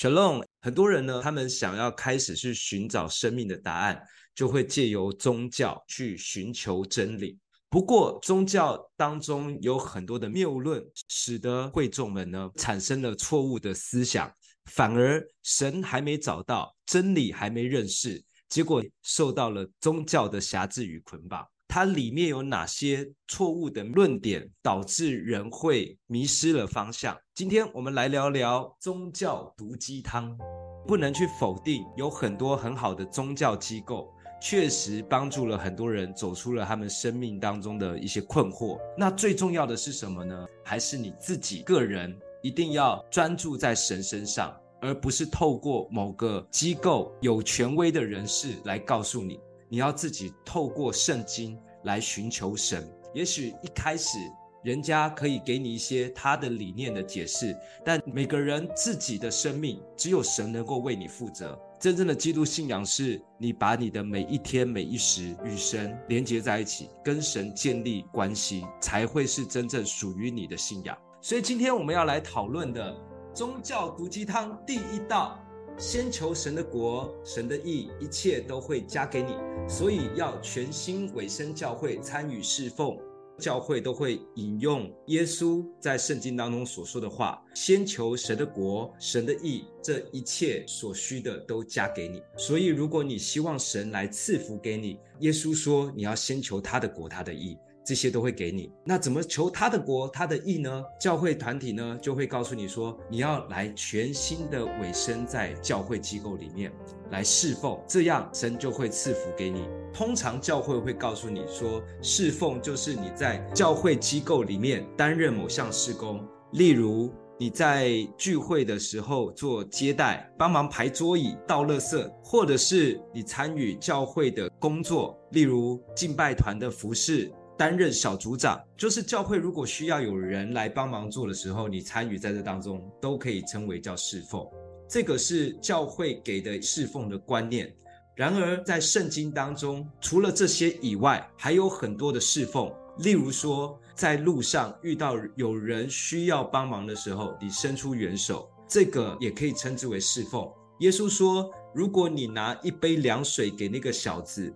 神论很多人呢，他们想要开始去寻找生命的答案，就会借由宗教去寻求真理。不过，宗教当中有很多的谬论，使得会众们呢产生了错误的思想，反而神还没找到，真理还没认识，结果受到了宗教的辖制与捆绑。它里面有哪些错误的论点，导致人会迷失了方向？今天我们来聊聊宗教毒鸡汤。不能去否定，有很多很好的宗教机构，确实帮助了很多人走出了他们生命当中的一些困惑。那最重要的是什么呢？还是你自己个人一定要专注在神身上，而不是透过某个机构有权威的人士来告诉你。你要自己透过圣经来寻求神，也许一开始人家可以给你一些他的理念的解释，但每个人自己的生命只有神能够为你负责。真正的基督信仰是你把你的每一天每一时与神连接在一起，跟神建立关系，才会是真正属于你的信仰。所以今天我们要来讨论的宗教毒鸡汤第一道。先求神的国，神的义，一切都会加给你。所以要全心委身教会，参与侍奉。教会都会引用耶稣在圣经当中所说的话：先求神的国，神的义，这一切所需的都加给你。所以，如果你希望神来赐福给你，耶稣说你要先求他的国，他的义。这些都会给你。那怎么求他的国、他的意呢？教会团体呢就会告诉你说，你要来全新的委身在教会机构里面来侍奉，这样神就会赐福给你。通常教会会告诉你说，侍奉就是你在教会机构里面担任某项事工，例如你在聚会的时候做接待，帮忙排桌椅、倒垃圾，或者是你参与教会的工作，例如敬拜团的服侍。担任小组长，就是教会如果需要有人来帮忙做的时候，你参与在这当中，都可以称为叫侍奉。这个是教会给的侍奉的观念。然而，在圣经当中，除了这些以外，还有很多的侍奉。例如说，在路上遇到有人需要帮忙的时候，你伸出援手，这个也可以称之为侍奉。耶稣说，如果你拿一杯凉水给那个小子，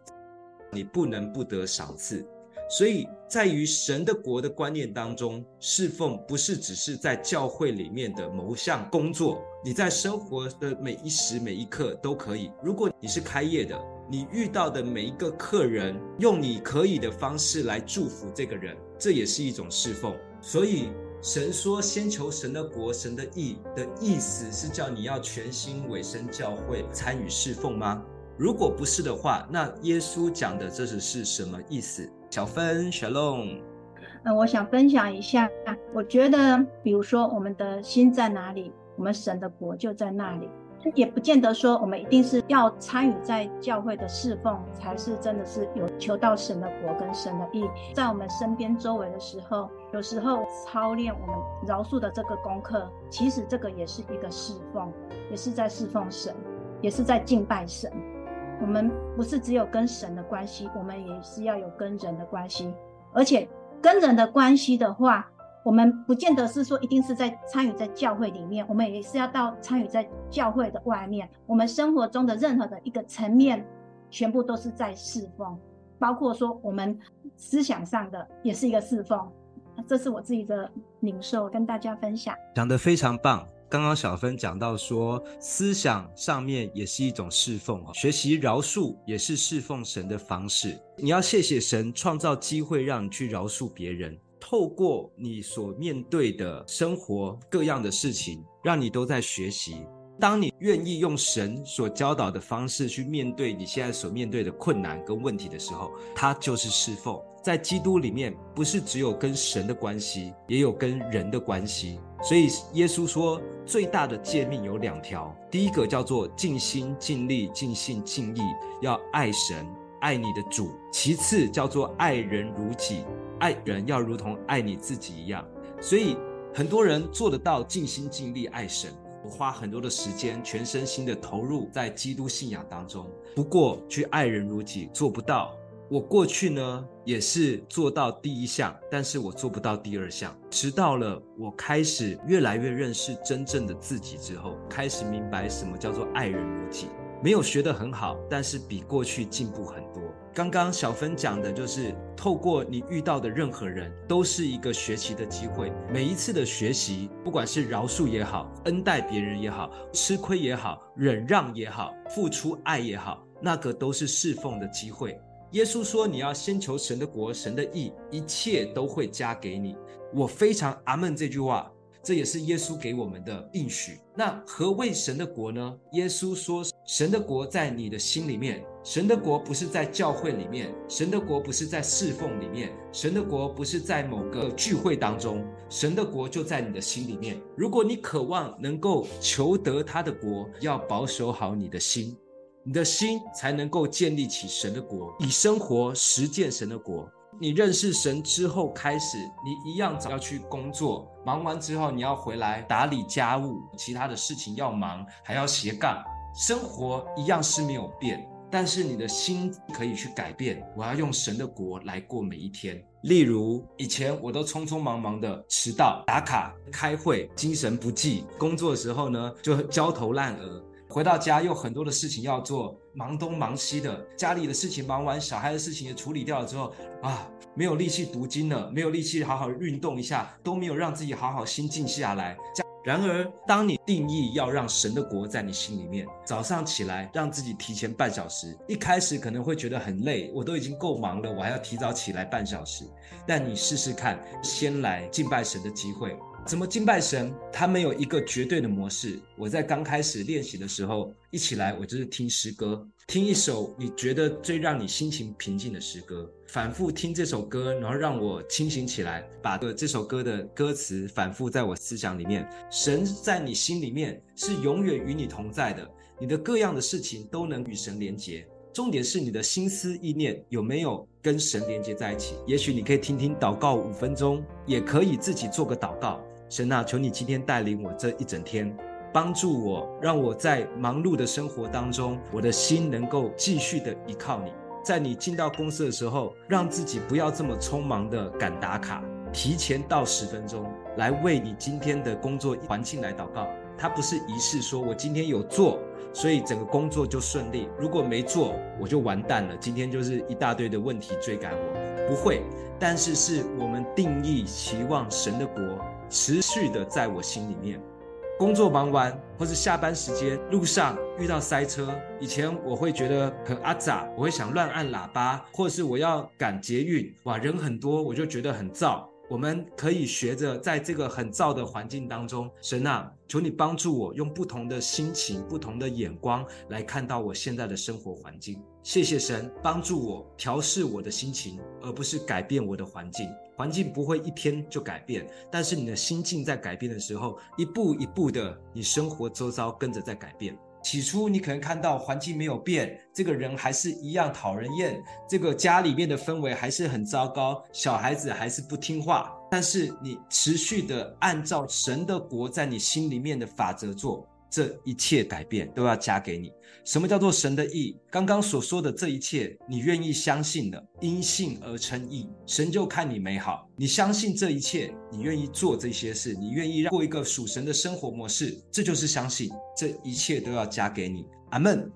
你不能不得赏赐。所以，在于神的国的观念当中，侍奉不是只是在教会里面的某项工作，你在生活的每一时每一刻都可以。如果你是开业的，你遇到的每一个客人，用你可以的方式来祝福这个人，这也是一种侍奉。所以，神说先求神的国、神的义的意思是叫你要全心委身教会，参与侍奉吗？如果不是的话，那耶稣讲的这是是什么意思？小芬沙龙。嗯，我想分享一下，我觉得，比如说，我们的心在哪里，我们神的国就在那里。也不见得说我们一定是要参与在教会的侍奉，才是真的是有求到神的国跟神的意。在我们身边周围的时候，有时候操练我们饶恕的这个功课，其实这个也是一个侍奉，也是在侍奉神，也是在敬拜神。我们不是只有跟神的关系，我们也是要有跟人的关系。而且跟人的关系的话，我们不见得是说一定是在参与在教会里面，我们也是要到参与在教会的外面。我们生活中的任何的一个层面，全部都是在侍奉，包括说我们思想上的也是一个侍奉。这是我自己的领受，跟大家分享。讲得非常棒。刚刚小芬讲到说，思想上面也是一种侍奉，学习饶恕也是侍奉神的方式。你要谢谢神创造机会让你去饶恕别人，透过你所面对的生活各样的事情，让你都在学习。当你愿意用神所教导的方式去面对你现在所面对的困难跟问题的时候，它就是侍奉。在基督里面，不是只有跟神的关系，也有跟人的关系。所以耶稣说，最大的诫命有两条，第一个叫做尽心尽力尽性尽意，要爱神爱你的主；其次叫做爱人如己，爱人要如同爱你自己一样。所以很多人做得到尽心尽力爱神，我花很多的时间，全身心的投入在基督信仰当中。不过去爱人如己做不到，我过去呢也是做到第一项，但是我做不到第二项。直到了我开始越来越认识真正的自己之后，开始明白什么叫做爱人如己。没有学得很好，但是比过去进步很多。刚刚小芬讲的就是，透过你遇到的任何人，都是一个学习的机会。每一次的学习，不管是饶恕也好，恩待别人也好，吃亏也好，忍让也好，付出爱也好，那个都是侍奉的机会。耶稣说：“你要先求神的国，神的义，一切都会加给你。”我非常阿门这句话，这也是耶稣给我们的应许。那何谓神的国呢？耶稣说：“神的国在你的心里面。神的国不是在教会里面，神的国不是在侍奉里面，神的国不是在某个聚会当中，神的国就在你的心里面。如果你渴望能够求得他的国，要保守好你的心。”你的心才能够建立起神的国，以生活实践神的国。你认识神之后开始，你一样要去工作，忙完之后你要回来打理家务，其他的事情要忙，还要斜杠，生活一样是没有变，但是你的心可以去改变。我要用神的国来过每一天。例如以前我都匆匆忙忙的迟到、打卡、开会，精神不济；工作的时候呢，就焦头烂额。回到家又很多的事情要做，忙东忙西的，家里的事情忙完，小孩的事情也处理掉了之后，啊，没有力气读经了，没有力气好好运动一下，都没有让自己好好心静下来。然而，当你定义要让神的国在你心里面，早上起来让自己提前半小时，一开始可能会觉得很累，我都已经够忙了，我还要提早起来半小时。但你试试看，先来敬拜神的机会。怎么敬拜神？他没有一个绝对的模式。我在刚开始练习的时候，一起来我就是听诗歌，听一首你觉得最让你心情平静的诗歌，反复听这首歌，然后让我清醒起来，把这首歌的歌词反复在我思想里面。神在你心里面是永远与你同在的，你的各样的事情都能与神连结。重点是你的心思意念有没有跟神连接在一起？也许你可以听听祷告五分钟，也可以自己做个祷告。神啊，求你今天带领我这一整天，帮助我，让我在忙碌的生活当中，我的心能够继续的依靠你。在你进到公司的时候，让自己不要这么匆忙的赶打卡，提前到十分钟来为你今天的工作环境来祷告。它不是仪式，说我今天有做，所以整个工作就顺利；如果没做，我就完蛋了。今天就是一大堆的问题追赶我，不会。但是是我们定义期望神的国。持续的在我心里面，工作忙完或是下班时间路上遇到塞车，以前我会觉得很阿杂，我会想乱按喇叭，或是我要赶捷运，哇，人很多，我就觉得很燥。我们可以学着在这个很燥的环境当中，神啊，求你帮助我用不同的心情、不同的眼光来看到我现在的生活环境。谢谢神帮助我调试我的心情，而不是改变我的环境。环境不会一天就改变，但是你的心境在改变的时候，一步一步的，你生活周遭跟着在改变。起初你可能看到环境没有变，这个人还是一样讨人厌，这个家里面的氛围还是很糟糕，小孩子还是不听话。但是你持续的按照神的国在你心里面的法则做。这一切改变都要加给你。什么叫做神的意？刚刚所说的这一切，你愿意相信的，因信而称义，神就看你美好。你相信这一切，你愿意做这些事，你愿意让过一个属神的生活模式，这就是相信。这一切都要加给你。阿门。